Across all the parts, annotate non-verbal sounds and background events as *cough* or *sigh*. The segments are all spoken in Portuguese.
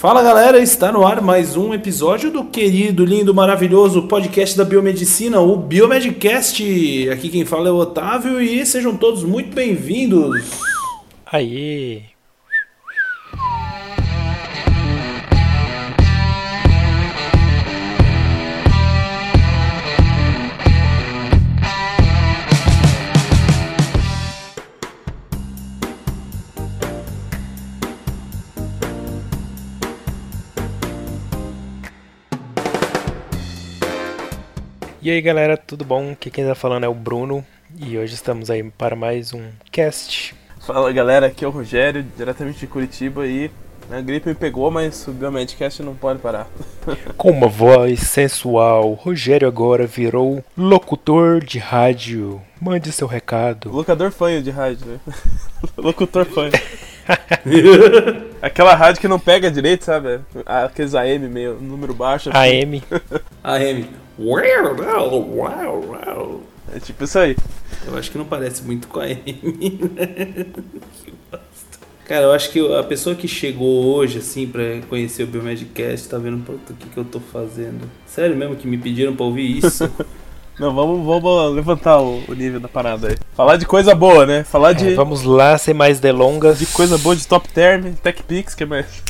Fala galera, está no ar mais um episódio do querido, lindo, maravilhoso podcast da Biomedicina, o Biomedcast. Aqui quem fala é o Otávio e sejam todos muito bem-vindos. Aí. E aí galera, tudo bom? Aqui quem tá falando é o Bruno e hoje estamos aí para mais um cast. Fala galera, aqui é o Rogério, diretamente de Curitiba e a gripe me pegou, mas o Biomedcast não pode parar. *laughs* Com uma voz sensual, Rogério agora virou locutor de rádio. Mande seu recado. Locador fanho de rádio, né? *laughs* Locutor fanho. *laughs* Aquela rádio que não pega direito, sabe? Aqueles AM meio número baixo. AM. AM. Uau, uau, uau, uau. É tipo isso aí. Eu acho que não parece muito com a AM. né? Que bosta. Cara, eu acho que a pessoa que chegou hoje, assim, pra conhecer o Biomedcast, tá vendo, puta, o que que eu tô fazendo? Sério mesmo que me pediram pra ouvir isso? *laughs* Não, vamos, vamos levantar o, o nível da parada aí. Falar de coisa boa, né? Falar de, É, vamos lá, sem mais delongas. de coisa boa de Top Term, Tech Pix, que mais?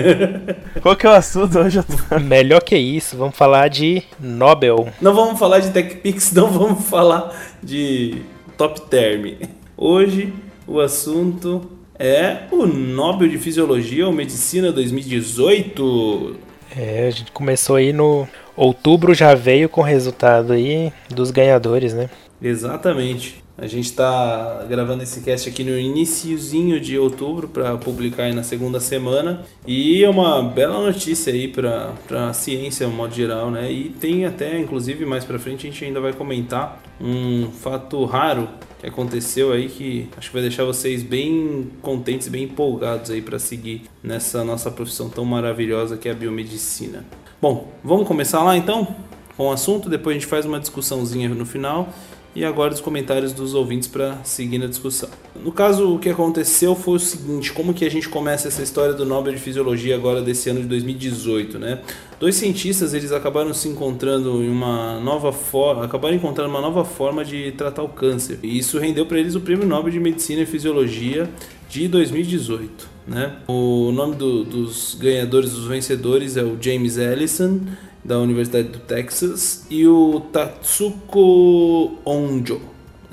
*laughs* Qual que é o assunto hoje? Melhor que isso, vamos falar de Nobel. Não vamos falar de TechPix, não vamos falar de Top Term. Hoje o assunto é o Nobel de Fisiologia ou Medicina 2018. É, a gente começou aí no outubro, já veio com o resultado aí dos ganhadores, né? Exatamente. A gente está gravando esse cast aqui no iniciozinho de outubro para publicar aí na segunda semana e é uma bela notícia aí para a ciência no modo geral, né? E tem até, inclusive, mais para frente a gente ainda vai comentar um fato raro que aconteceu aí que acho que vai deixar vocês bem contentes, bem empolgados aí para seguir nessa nossa profissão tão maravilhosa que é a biomedicina. Bom, vamos começar lá então com o assunto, depois a gente faz uma discussãozinha no final e agora os comentários dos ouvintes para seguir na discussão. No caso, o que aconteceu foi o seguinte: como que a gente começa essa história do Nobel de Fisiologia agora desse ano de 2018, né? Dois cientistas eles acabaram se encontrando em uma nova forma, acabaram encontrando uma nova forma de tratar o câncer. E isso rendeu para eles o Prêmio Nobel de Medicina e Fisiologia de 2018. Né? O nome do- dos ganhadores, dos vencedores é o James Ellison da Universidade do Texas e o Tatsuko Onjo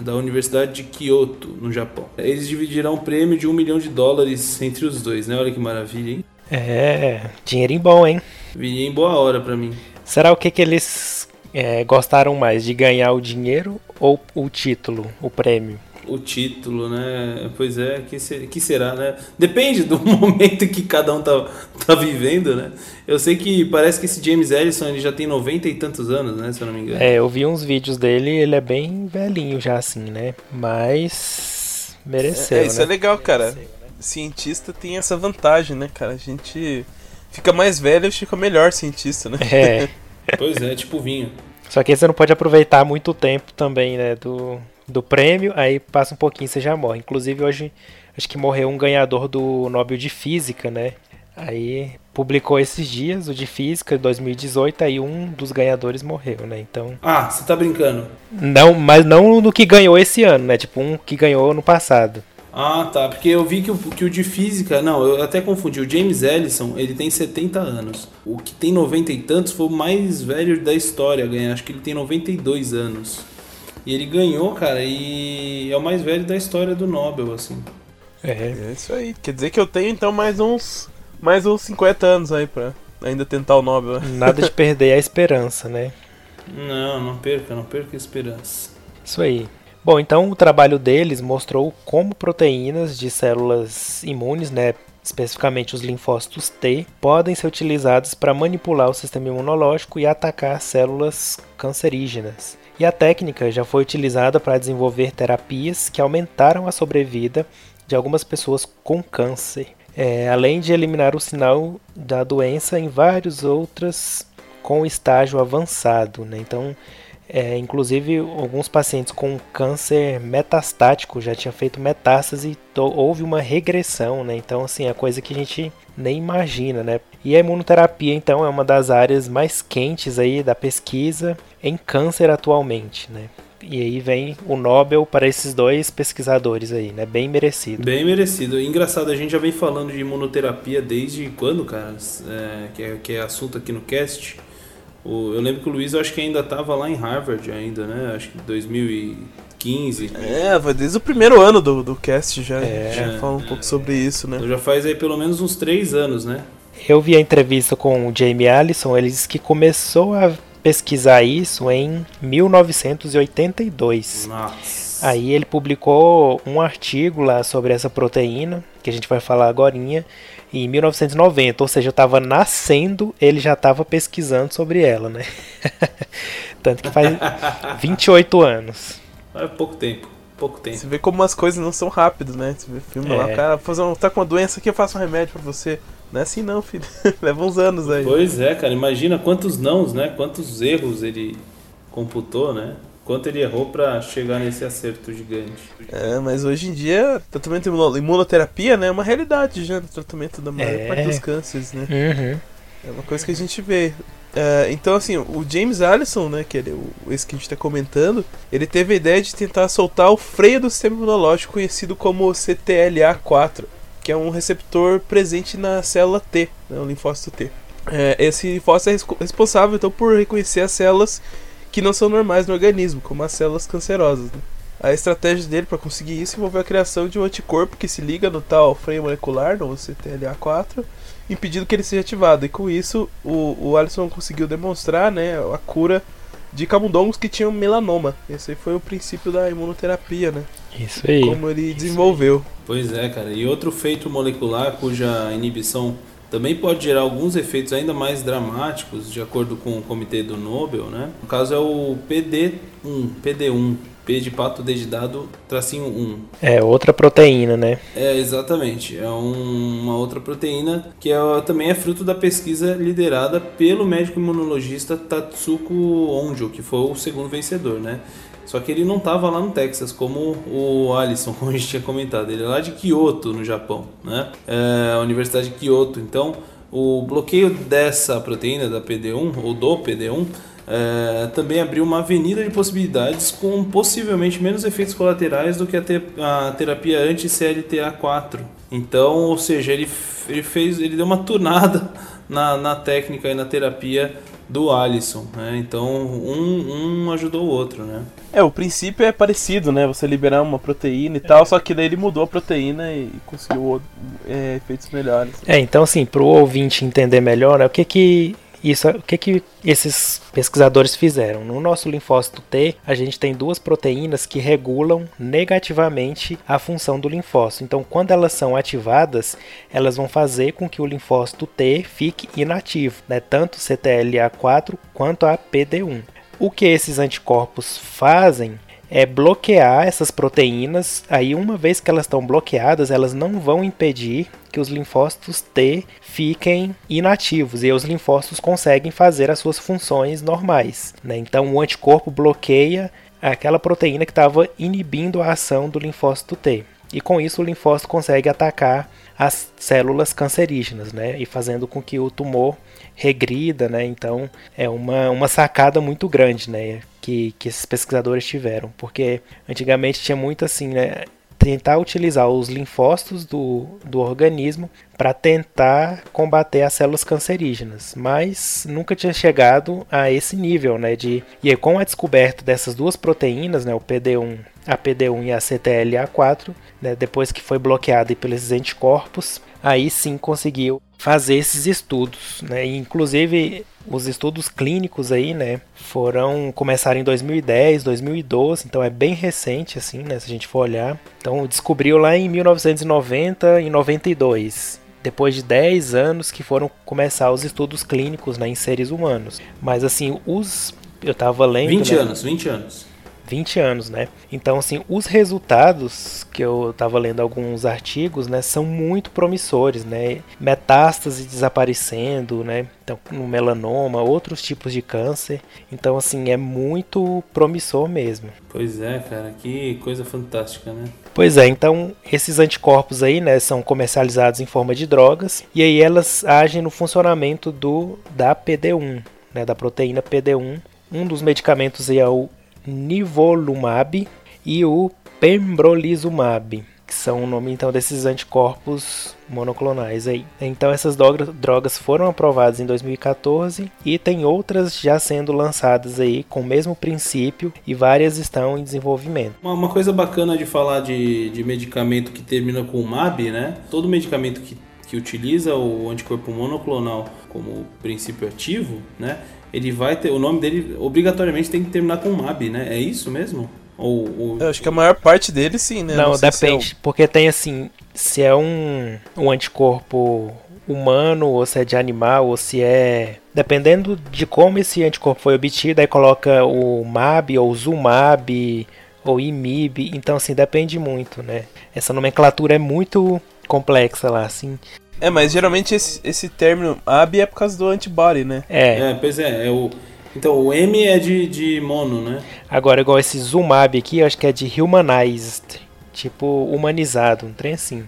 da Universidade de Kyoto, no Japão. Eles dividirão um prêmio de um milhão de dólares entre os dois, né? Olha que maravilha, hein? É, dinheirinho bom, hein? Viria em boa hora pra mim. Será o que que eles é, gostaram mais, de ganhar o dinheiro ou o título, o prêmio? O título, né? Pois é, que, se- que será, né? Depende do *laughs* momento que cada um tá, tá vivendo, né? Eu sei que parece que esse James Ellison ele já tem 90 e tantos anos, né? Se eu não me engano. É, eu vi uns vídeos dele, ele é bem velhinho já assim, né? Mas mereceu, É, isso né? é legal, cara. Cientista tem essa vantagem, né, cara? A gente fica mais velho e fica melhor cientista, né? É, *laughs* Pois é, tipo vinho. só que aí você não pode aproveitar muito tempo também, né, do, do prêmio, aí passa um pouquinho e você já morre. Inclusive hoje, acho que morreu um ganhador do Nobel de Física, né? Aí publicou esses dias o de Física 2018, aí um dos ganhadores morreu, né? Então, Ah, você tá brincando. não, mas não no que ganhou esse ano, né? Tipo um que ganhou no passado. Ah, tá. Porque eu vi que o, que o de física. Não, eu até confundi. O James Ellison, ele tem 70 anos. O que tem 90 e tantos foi o mais velho da história ganhar. Acho que ele tem 92 anos. E ele ganhou, cara, e é o mais velho da história do Nobel, assim. É, É isso aí. Quer dizer que eu tenho então mais uns. Mais uns 50 anos aí pra ainda tentar o Nobel. né? *laughs* nada de perder a esperança, né? Não, não perca, não perca a esperança. Isso aí. Bom, então o trabalho deles mostrou como proteínas de células imunes, né, especificamente os linfócitos T, podem ser utilizadas para manipular o sistema imunológico e atacar células cancerígenas. E a técnica já foi utilizada para desenvolver terapias que aumentaram a sobrevida de algumas pessoas com câncer, é, além de eliminar o sinal da doença em várias outras com estágio avançado. Né? Então, É, inclusive, alguns pacientes com câncer metastático já tinham feito metástase e houve uma regressão, né? Então, assim, é coisa que a gente nem imagina, né? E a imunoterapia, então, é uma das áreas mais quentes aí da pesquisa em câncer atualmente, né? E aí vem o Nobel para esses dois pesquisadores aí, né? Bem merecido. Bem merecido. Engraçado, a gente já vem falando de imunoterapia desde quando, cara? É, que, é, que é assunto aqui no cast. O, eu lembro que o Luiz, eu acho que ainda estava lá em Harvard ainda, né? Acho que 2015. É, foi desde o primeiro ano do, do cast já, é, já fala um é, pouco sobre isso, né? Então já faz aí pelo menos uns três anos, né? Eu vi a entrevista com o Jamie Allison, ele disse que começou a pesquisar isso em 1982. Nossa. Aí ele publicou um artigo lá sobre essa proteína, que a gente vai falar agora, em 1990, ou seja, eu estava nascendo, ele já estava pesquisando sobre ela, né? *laughs* Tanto que faz 28 anos. É pouco tempo, pouco tempo. Você vê como as coisas não são rápidas, né? Você vê filme é. lá, o cara fazer um, tá com uma doença aqui, eu faço um remédio para você. Não é assim não, filho. *laughs* Leva uns anos aí. Pois é, cara. Imagina quantos nãos, né? Quantos erros ele computou, né? Quanto ele errou para chegar nesse acerto gigante. É, mas hoje em dia, tratamento imunoterapia, né? É uma realidade já no tratamento da maior é. parte dos cânceres, né? Uhum. É uma coisa que a gente vê. Uh, então, assim, o James Allison, né, que é o, esse que a gente está comentando, ele teve a ideia de tentar soltar o freio do sistema imunológico conhecido como CTLA4 que é um receptor presente na célula T, né, o linfócito T. É, esse linfócito é responsável então por reconhecer as células que não são normais no organismo, como as células cancerosas. Né? A estratégia dele para conseguir isso envolveu a criação de um anticorpo que se liga no tal freio molecular, no CTLA4, impedindo que ele seja ativado. E com isso, o, o Alisson conseguiu demonstrar né, a cura de camundongos que tinham melanoma. Esse foi o princípio da imunoterapia, né? Isso aí. Como ele desenvolveu. Pois é, cara. E outro feito molecular cuja inibição também pode gerar alguns efeitos ainda mais dramáticos, de acordo com o comitê do Nobel, né? No caso é o PD1, PD1, P de pato, D de dado, tracinho 1. É, outra proteína, né? É, exatamente. É um, uma outra proteína que é, também é fruto da pesquisa liderada pelo médico imunologista Tatsuko Onjo, que foi o segundo vencedor, né? Só que ele não estava lá no Texas, como o Alisson, *laughs* como a gente tinha comentado. Ele é lá de Kyoto, no Japão, né? É a Universidade de Kyoto. Então, o bloqueio dessa proteína, da PD1, ou do PD1, é, também abriu uma avenida de possibilidades com possivelmente menos efeitos colaterais do que a, te, a terapia anti-CLTA4. Então, ou seja, ele, ele fez, ele deu uma tunada *laughs* na, na técnica e na terapia do Alisson, né? Então um, um ajudou o outro, né? É, o princípio é parecido, né? Você liberar uma proteína e é. tal, só que daí ele mudou a proteína e conseguiu é, efeitos melhores. É, então assim, para o ouvinte entender melhor, né, o que que isso, o que, que esses pesquisadores fizeram? No nosso linfócito T, a gente tem duas proteínas que regulam negativamente a função do linfócito. Então, quando elas são ativadas, elas vão fazer com que o linfócito T fique inativo, né? tanto CTLA4 quanto a PD1. O que esses anticorpos fazem é bloquear essas proteínas. Aí, uma vez que elas estão bloqueadas, elas não vão impedir que os linfócitos T fiquem inativos e os linfócitos conseguem fazer as suas funções normais. Né? Então, o anticorpo bloqueia aquela proteína que estava inibindo a ação do linfócito T. E com isso, o linfócito consegue atacar as células cancerígenas, né? E fazendo com que o tumor regrida, né? Então, é uma, uma sacada muito grande, né? Que, que esses pesquisadores tiveram. Porque antigamente tinha muito assim, né? tentar utilizar os linfócitos do, do organismo para tentar combater as células cancerígenas, mas nunca tinha chegado a esse nível, né? De e aí, com a descoberta dessas duas proteínas, né, o PD1, a PD1 e a CTLA4, né, depois que foi bloqueada pelos anticorpos, aí sim conseguiu fazer esses estudos, né? E, inclusive os estudos clínicos aí, né, foram começaram em 2010, 2012, então é bem recente assim, né, se a gente for olhar. Então descobriu lá em 1990 e 92 depois de 10 anos que foram começar os estudos clínicos né, em seres humanos. Mas assim, os. Eu tava lendo. 20 né, anos, 20 anos. 20 anos, né? Então, assim, os resultados que eu estava lendo alguns artigos, né, são muito promissores, né? Metástase desaparecendo, né? Então, no melanoma, outros tipos de câncer. Então, assim, é muito promissor mesmo. Pois é, cara, que coisa fantástica, né? Pois é, então esses anticorpos aí, né, são comercializados em forma de drogas e aí elas agem no funcionamento do da PD1, né, da proteína PD1. Um dos medicamentos aí é o nivolumab e o pembrolizumab, que são o nome então desses anticorpos monoclonais aí. Então essas drogas foram aprovadas em 2014 e tem outras já sendo lançadas aí com o mesmo princípio e várias estão em desenvolvimento. Uma, uma coisa bacana de falar de, de medicamento que termina com MAB, né? Todo medicamento que, que utiliza o anticorpo monoclonal como princípio ativo, né? Ele vai ter o nome dele obrigatoriamente tem que terminar com MAB, né? É isso mesmo? Ou, ou... Eu acho que a maior parte dele sim, né? Não, Não depende, é o... porque tem assim, se é um, um anticorpo humano, ou se é de animal, ou se é. Dependendo de como esse anticorpo foi obtido, aí coloca o MAB ou ZUMAB ou IMIB. Então, assim, depende muito, né? Essa nomenclatura é muito complexa lá, assim. É, mas geralmente esse, esse término AB é por causa do antibody, né? É. É, pois é. é o, então, o M é de, de mono, né? Agora, igual esse ZUMAB aqui, eu acho que é de humanized. Tipo, humanizado, um trem assim.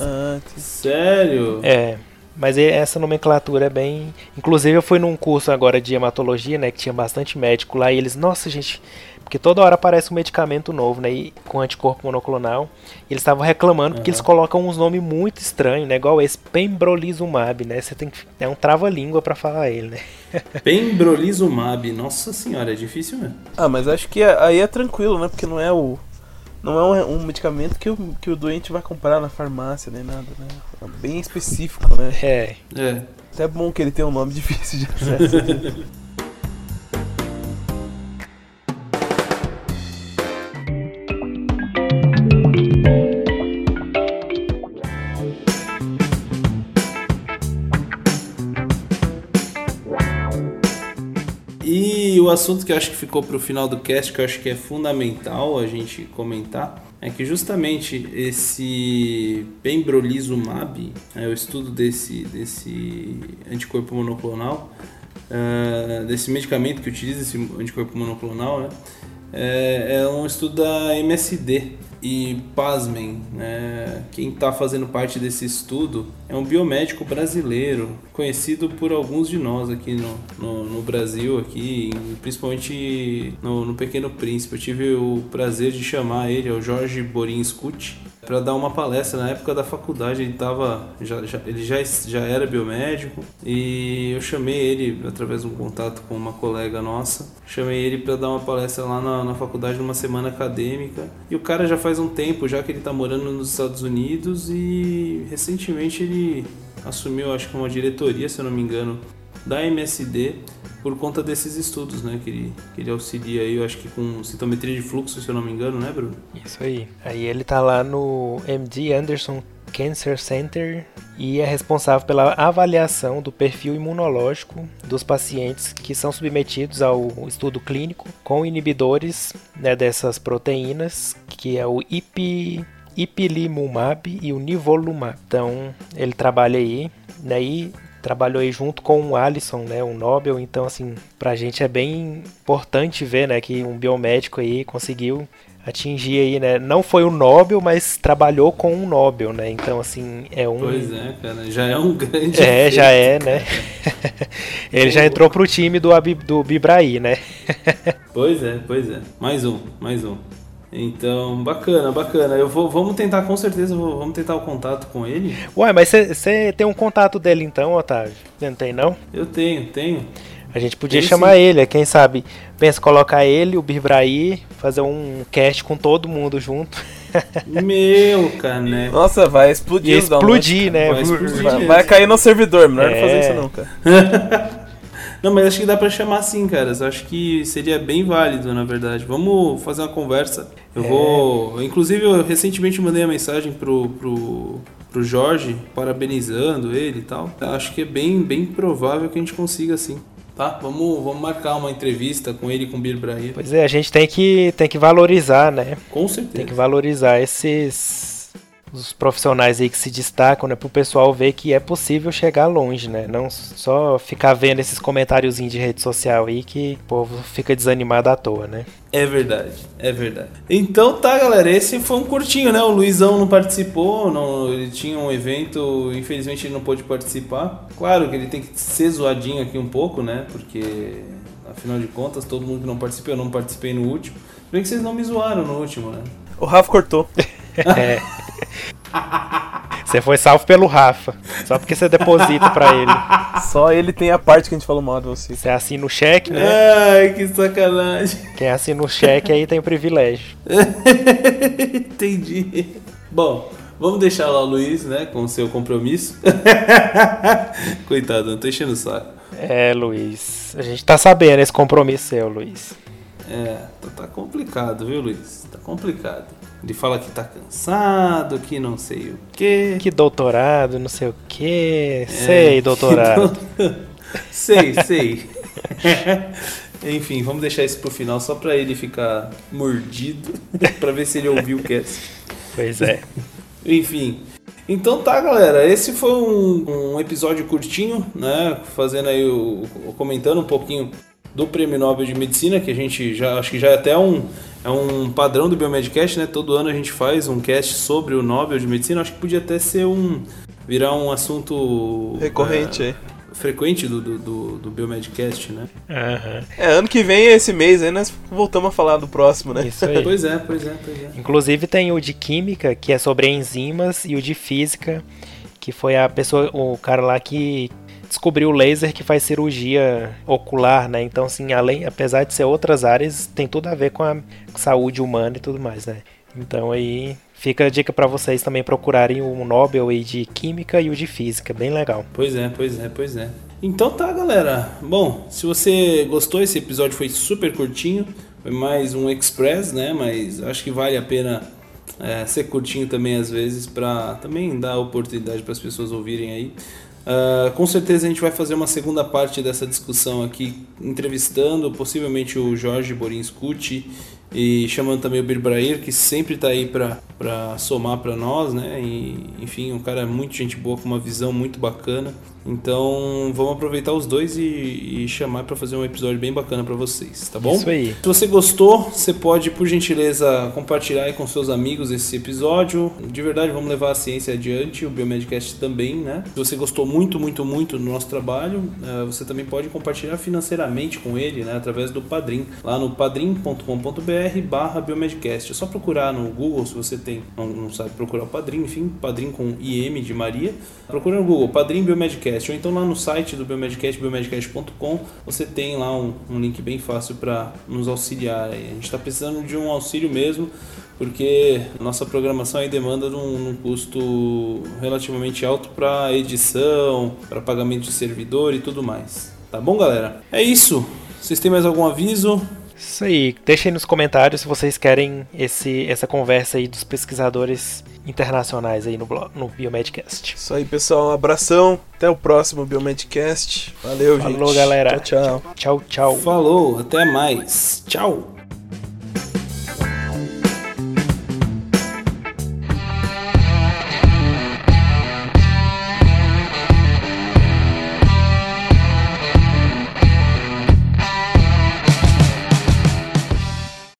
Ah, sério? É. Mas essa nomenclatura é bem. Inclusive, eu fui num curso agora de hematologia, né? Que tinha bastante médico lá. E eles, nossa, gente, porque toda hora aparece um medicamento novo, né? E, com anticorpo monoclonal. E eles estavam reclamando uhum. porque eles colocam uns nomes muito estranhos, né? Igual esse pembrolizumab, né? Você tem que é um trava-língua para falar ele, né? *laughs* pembrolizumab, nossa senhora, é difícil mesmo. Ah, mas acho que aí é tranquilo, né? Porque não é o não é um, um, medicamento que o, que o doente vai comprar na farmácia, nem nada, né? É bem específico, né? É. É. Até é bom que ele tenha um nome difícil de acesso. *laughs* assunto que eu acho que ficou para o final do cast, que eu acho que é fundamental a gente comentar, é que justamente esse pembrolizumab, é o estudo desse, desse anticorpo monoclonal, uh, desse medicamento que utiliza esse anticorpo monoclonal, né, é, é um estudo da MSD, e pasmem, né, quem está fazendo parte desse estudo é um biomédico brasileiro, conhecido por alguns de nós aqui no, no, no Brasil, aqui, principalmente no, no, Pequeno Príncipe. Eu tive o prazer de chamar ele, é o Jorge Borin Scuti, para dar uma palestra na época da faculdade. Ele tava, já, já, ele já, já era biomédico e eu chamei ele através de um contato com uma colega nossa. Chamei ele para dar uma palestra lá na, na faculdade numa semana acadêmica. E o cara já faz um tempo já que ele está morando nos Estados Unidos e recentemente ele assumiu, acho que uma diretoria, se eu não me engano, da MSD por conta desses estudos, né? Que ele, que ele auxilia aí, eu acho que com citometria de fluxo, se eu não me engano, né, Bruno? Isso aí. Aí ele tá lá no MD Anderson Cancer Center e é responsável pela avaliação do perfil imunológico dos pacientes que são submetidos ao estudo clínico com inibidores né, dessas proteínas, que é o IP, ipilimumab e o nivolumab. Então, ele trabalha aí, né, e trabalhou aí junto com o Alisson, né, um Nobel, então assim, pra gente é bem importante ver, né, que um biomédico aí conseguiu atingir aí, né, não foi o Nobel, mas trabalhou com um Nobel, né, então assim, é um... Pois é, cara, já é um grande... É, já é, né, *laughs* ele já entrou pro time do, do Bibraí, né. *laughs* pois é, pois é, mais um, mais um. Então, bacana, bacana. Eu vou, vamos tentar, com certeza, vamos tentar o contato com ele. Ué, mas você tem um contato dele então, Otávio? Você não tem, não? Eu tenho, tenho. A gente podia tem, chamar sim. ele, quem sabe? Pensa colocar ele, o Birbraí, fazer um cast com todo mundo junto. *laughs* Meu, cara, né? Nossa, vai explodir. explodir, né? Vai, explodir vai, vai, cair no servidor, melhor é. não fazer isso não, cara. *laughs* Não, mas acho que dá pra chamar assim, cara. Eu acho que seria bem válido, na verdade. Vamos fazer uma conversa. Eu é. vou. Inclusive, eu recentemente mandei a mensagem pro, pro, pro Jorge, parabenizando ele e tal. Acho que é bem, bem provável que a gente consiga assim. tá? Vamos, vamos marcar uma entrevista com ele e com o Bir Brahir. Pois é, a gente tem que, tem que valorizar, né? Com certeza. Tem que valorizar esses os profissionais aí que se destacam, né, pro pessoal ver que é possível chegar longe, né? Não só ficar vendo esses comentáriozinhos de rede social aí que o povo fica desanimado à toa, né? É verdade, é verdade. Então tá, galera, esse foi um curtinho, né? O Luizão não participou, não, ele tinha um evento, infelizmente ele não pôde participar. Claro que ele tem que ser zoadinho aqui um pouco, né? Porque afinal de contas, todo mundo que não participou, eu não participei no último. Bem que vocês não me zoaram no último, né? O Rafa cortou. *laughs* *laughs* É. Você foi salvo pelo Rafa. Só porque você deposita pra ele. Só ele tem a parte que a gente falou mal de você. Você assina o cheque, né? Ai, que sacanagem. Quem assina o cheque aí tem o privilégio. *laughs* Entendi. Bom, vamos deixar lá o Luiz, né, com o seu compromisso. *laughs* Coitado, não tô enchendo o saco. É, Luiz. A gente tá sabendo esse compromisso seu, Luiz. É, tá, tá complicado, viu, Luiz? Tá complicado. Ele fala que tá cansado, que não sei o quê. Que doutorado, não sei o quê. Sei, *laughs* doutorado. *laughs* sei, sei. *laughs* Enfim, vamos deixar isso pro final só pra ele ficar mordido, pra ver se ele ouviu o cast. Pois é. Enfim. Então tá, galera. Esse foi um, um episódio curtinho, né? Fazendo aí o, comentando um pouquinho do Prêmio Nobel de Medicina, que a gente já acho que já é até um é um padrão do Biomedcast, né? Todo ano a gente faz um cast sobre o Nobel de Medicina. Acho que podia até ser um. virar um assunto. Recorrente é, aí. Frequente do, do, do, do Biomedcast, né? Uhum. É, ano que vem, esse mês aí, nós voltamos a falar do próximo, né? Isso aí. *laughs* pois é, pois é, pois é. Inclusive tem o de Química, que é sobre enzimas, e o de Física, que foi a pessoa, o cara lá que descobriu o laser que faz cirurgia ocular, né? Então, assim, além, apesar de ser outras áreas, tem tudo a ver com a saúde humana e tudo mais, né? Então aí fica a dica para vocês também procurarem o Nobel aí de Química e o de Física, bem legal. Pois é, pois é, pois é. Então tá, galera. Bom, se você gostou, esse episódio foi super curtinho, foi mais um express, né? Mas acho que vale a pena é, ser curtinho também às vezes para também dar oportunidade para as pessoas ouvirem aí. Uh, com certeza a gente vai fazer uma segunda parte dessa discussão aqui, entrevistando possivelmente o Jorge Borin Scuti e chamando também o Birbrair, que sempre está aí para somar para nós, né? E, enfim, um cara muito gente boa, com uma visão muito bacana. Então vamos aproveitar os dois e, e chamar para fazer um episódio bem bacana para vocês, tá bom? Isso aí. Se você gostou, você pode, por gentileza, compartilhar aí com seus amigos esse episódio. De verdade, vamos levar a ciência adiante, o Biomedcast também, né? Se você gostou muito, muito, muito do nosso trabalho, uh, você também pode compartilhar financeiramente com ele, né? Através do Padrim, lá no padrim.com.br barra Biomedcast. É só procurar no Google, se você tem, não, não sabe procurar o Padrim, enfim, Padrim com IM de Maria. Procura no Google, Padrim Biomedcast Biomedcast, ou então lá no site do Biomedcast, biomedcast.com, você tem lá um, um link bem fácil para nos auxiliar. A gente está precisando de um auxílio mesmo, porque nossa programação aí demanda de um, um custo relativamente alto para edição, para pagamento de servidor e tudo mais. Tá bom, galera? É isso. Vocês têm mais algum aviso? Isso aí. Deixem nos comentários se vocês querem esse, essa conversa aí dos pesquisadores internacionais aí no, no Biomedcast. Isso aí, pessoal. Um abração. Até o próximo Biomedcast. Valeu, Falou, gente. Falou, galera. Tchau, tchau. Tchau, tchau. Falou. Até mais. Tchau.